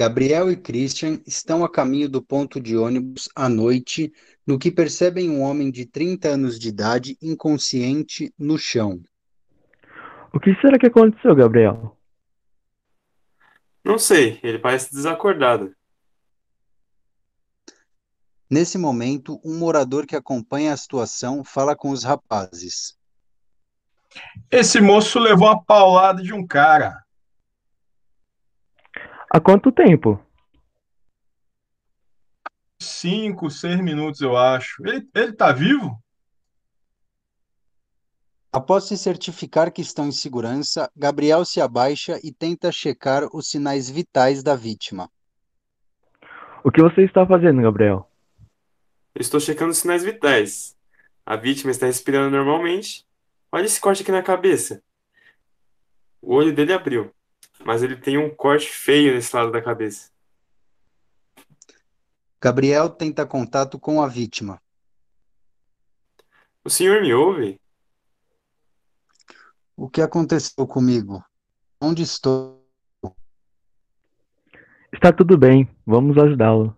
Gabriel e Christian estão a caminho do ponto de ônibus à noite, no que percebem um homem de 30 anos de idade inconsciente no chão. O que será que aconteceu, Gabriel? Não sei, ele parece desacordado. Nesse momento, um morador que acompanha a situação fala com os rapazes. Esse moço levou a paulada de um cara. Há quanto tempo? Cinco, seis minutos, eu acho. Ele, ele tá vivo? Após se certificar que estão em segurança, Gabriel se abaixa e tenta checar os sinais vitais da vítima. O que você está fazendo, Gabriel? Eu estou checando os sinais vitais. A vítima está respirando normalmente. Olha esse corte aqui na cabeça. O olho dele abriu, mas ele tem um corte feio nesse lado da cabeça. Gabriel tenta contato com a vítima. O senhor me ouve? O que aconteceu comigo? Onde estou? Está tudo bem, vamos ajudá-lo.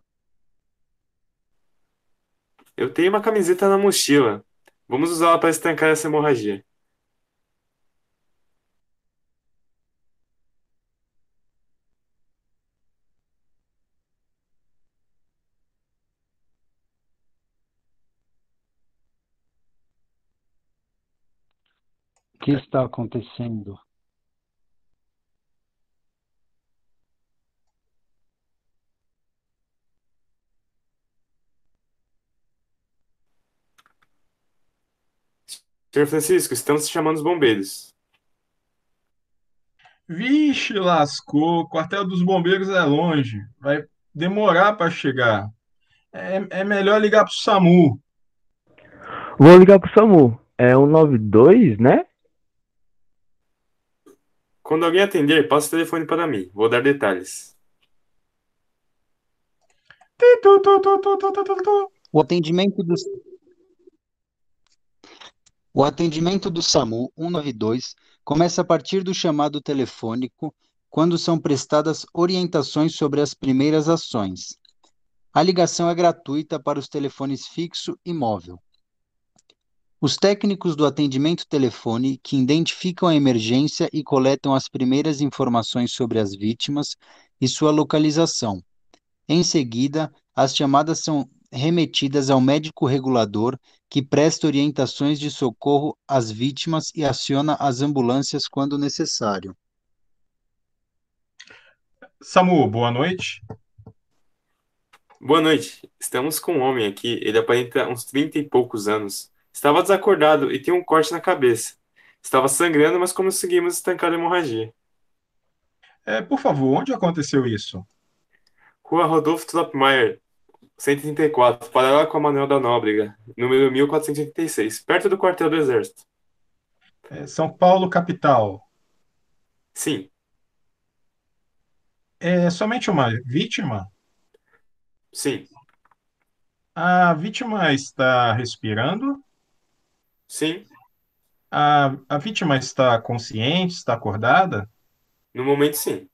Eu tenho uma camiseta na mochila. Vamos usá-la para estancar essa hemorragia. Que está acontecendo? Senhor Francisco, estamos chamando os bombeiros. Vixe, lascou. O quartel dos bombeiros é longe. Vai demorar para chegar. É, é melhor ligar pro SAMU. Vou ligar pro SAMU. É 192, né? Quando alguém atender, passa o telefone para mim. Vou dar detalhes. O atendimento dos o atendimento do SAMU 192 começa a partir do chamado telefônico, quando são prestadas orientações sobre as primeiras ações. A ligação é gratuita para os telefones fixo e móvel. Os técnicos do atendimento telefone que identificam a emergência e coletam as primeiras informações sobre as vítimas e sua localização. Em seguida, as chamadas são remetidas ao médico regulador que presta orientações de socorro às vítimas e aciona as ambulâncias quando necessário. SAMU, boa noite. Boa noite. Estamos com um homem aqui. Ele aparenta uns 30 e poucos anos. Estava desacordado e tem um corte na cabeça. Estava sangrando, mas conseguimos estancar a hemorragia. É, por favor, onde aconteceu isso? Rua Rodolfo Tropmeier, 134, paralela com a Manuel da Nóbrega, número 1486, perto do quartel do Exército. É, São Paulo, capital. Sim, É somente uma vítima? sim, A vítima está respirando? Sim. A, a vítima está consciente? Está acordada? No momento, sim.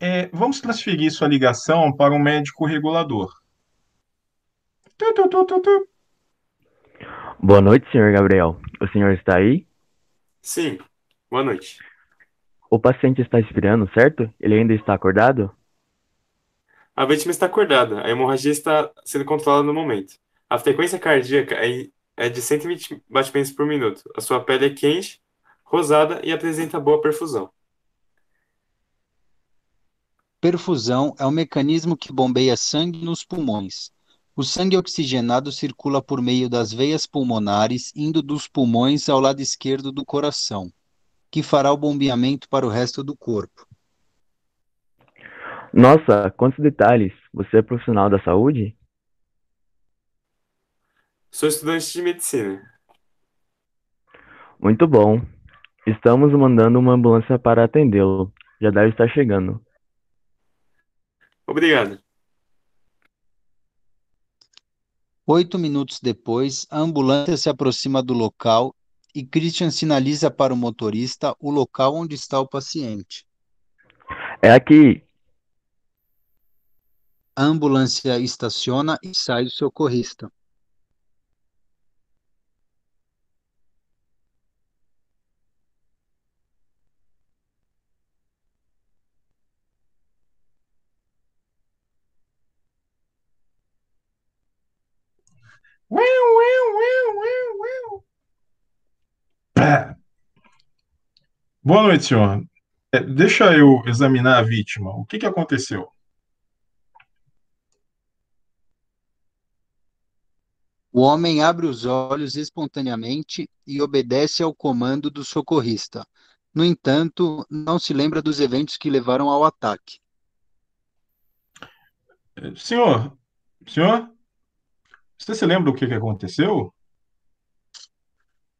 É, vamos transferir sua ligação para um médico regulador. Tu, tu, tu, tu, tu. Boa noite, senhor Gabriel. O senhor está aí? Sim. Boa noite. O paciente está respirando, certo? Ele ainda está acordado? A vítima está acordada. A hemorragia está sendo controlada no momento. A frequência cardíaca é é de 120 batimentos por minuto. A sua pele é quente, rosada e apresenta boa perfusão. Perfusão é o mecanismo que bombeia sangue nos pulmões. O sangue oxigenado circula por meio das veias pulmonares, indo dos pulmões ao lado esquerdo do coração, que fará o bombeamento para o resto do corpo. Nossa, quantos detalhes! Você é profissional da saúde? Sou estudante de medicina. Muito bom. Estamos mandando uma ambulância para atendê-lo. Já deve estar chegando. Obrigado. Oito minutos depois, a ambulância se aproxima do local e Christian sinaliza para o motorista o local onde está o paciente. É aqui. A ambulância estaciona e sai o socorrista. Boa noite, senhor. É, deixa eu examinar a vítima. O que que aconteceu? O homem abre os olhos espontaneamente e obedece ao comando do socorrista. No entanto, não se lembra dos eventos que levaram ao ataque. É, Senhor, senhor, você se lembra o que que aconteceu?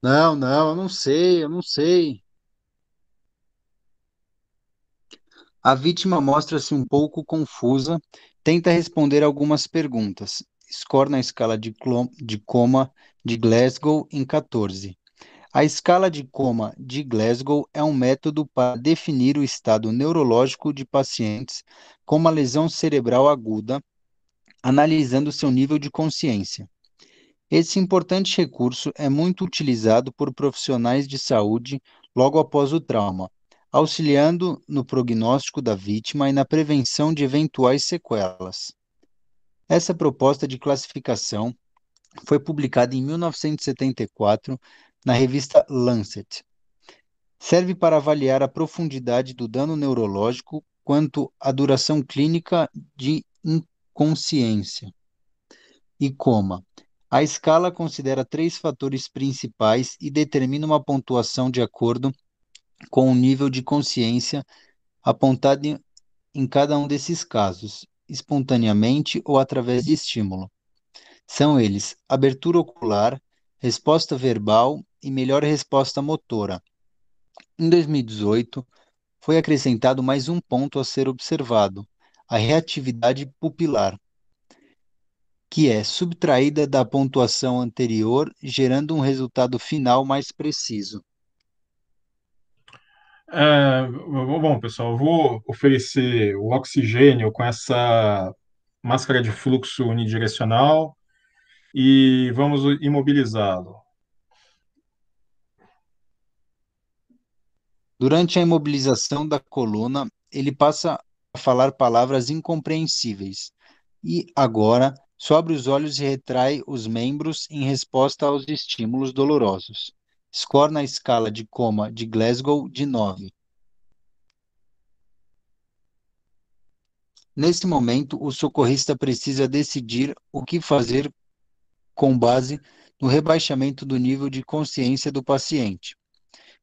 Não, não, eu não sei, eu não sei. A vítima mostra-se um pouco confusa, tenta responder algumas perguntas. Score na escala de, de coma de Glasgow em 14. A escala de coma de Glasgow é um método para definir o estado neurológico de pacientes com uma lesão cerebral aguda, analisando seu nível de consciência. Esse importante recurso é muito utilizado por profissionais de saúde logo após o trauma, auxiliando no prognóstico da vítima e na prevenção de eventuais sequelas. Essa proposta de classificação foi publicada em 1974 na revista Lancet. Serve para avaliar a profundidade do dano neurológico quanto à duração clínica de inconsciência e coma. A escala considera três fatores principais e determina uma pontuação de acordo com o nível de consciência apontado em cada um desses casos, espontaneamente ou através de estímulo. São eles abertura ocular, resposta verbal e melhor resposta motora. Em 2018, foi acrescentado mais um ponto a ser observado, a reatividade pupilar, que é subtraída da pontuação anterior, gerando um resultado final mais preciso. É, bom, pessoal, eu vou oferecer o oxigênio com essa máscara de fluxo unidirecional e vamos imobilizá-lo. Durante a imobilização da coluna, ele passa falar palavras incompreensíveis e, agora, sobe os olhos e retrai os membros em resposta aos estímulos dolorosos. Score na escala de coma de Glasgow de 9. Nesse momento, o socorrista precisa decidir o que fazer com base no rebaixamento do nível de consciência do paciente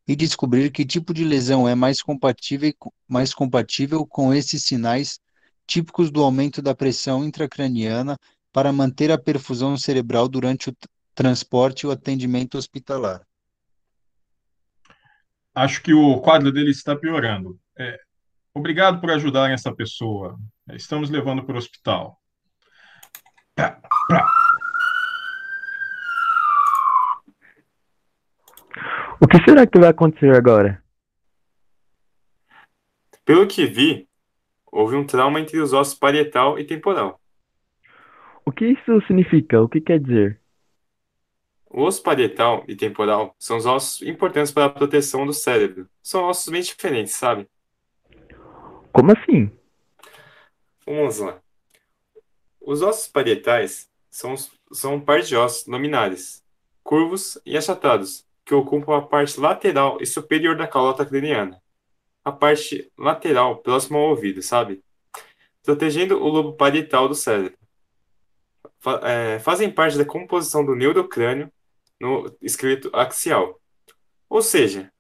e descobrir que tipo de lesão é mais compatível, mais compatível com esses sinais típicos do aumento da pressão intracraniana para manter a perfusão cerebral durante o transporte e o atendimento hospitalar. Acho que o quadro dele está piorando. É, obrigado por ajudar essa pessoa. Estamos levando para o hospital. Que será que vai acontecer agora? Pelo que vi, houve um trauma entre os ossos parietal e temporal. O que isso significa? O que quer dizer? O osso parietal e temporal são os ossos importantes para a proteção do cérebro. São ossos bem diferentes, sabe? Como assim? Vamos lá. Os ossos parietais são, são um par de ossos nominares, curvos e achatados, que ocupam a parte lateral e superior da calota craniana. A parte lateral próxima ao ouvido, sabe? Protegendo o lobo parietal do cérebro. Fa- é, fazem parte da composição do neurocrânio no esqueleto axial. Ou seja,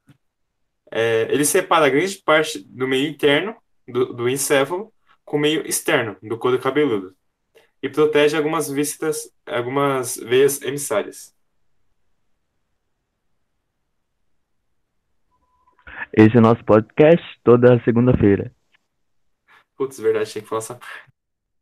é, ele separa grande parte do meio interno do, do encéfalo com o meio externo do couro cabeludo e protege algumas vísceras, algumas veias emissárias. Esse é o nosso podcast toda segunda-feira. Putz, verdade, tinha que falar essa parte.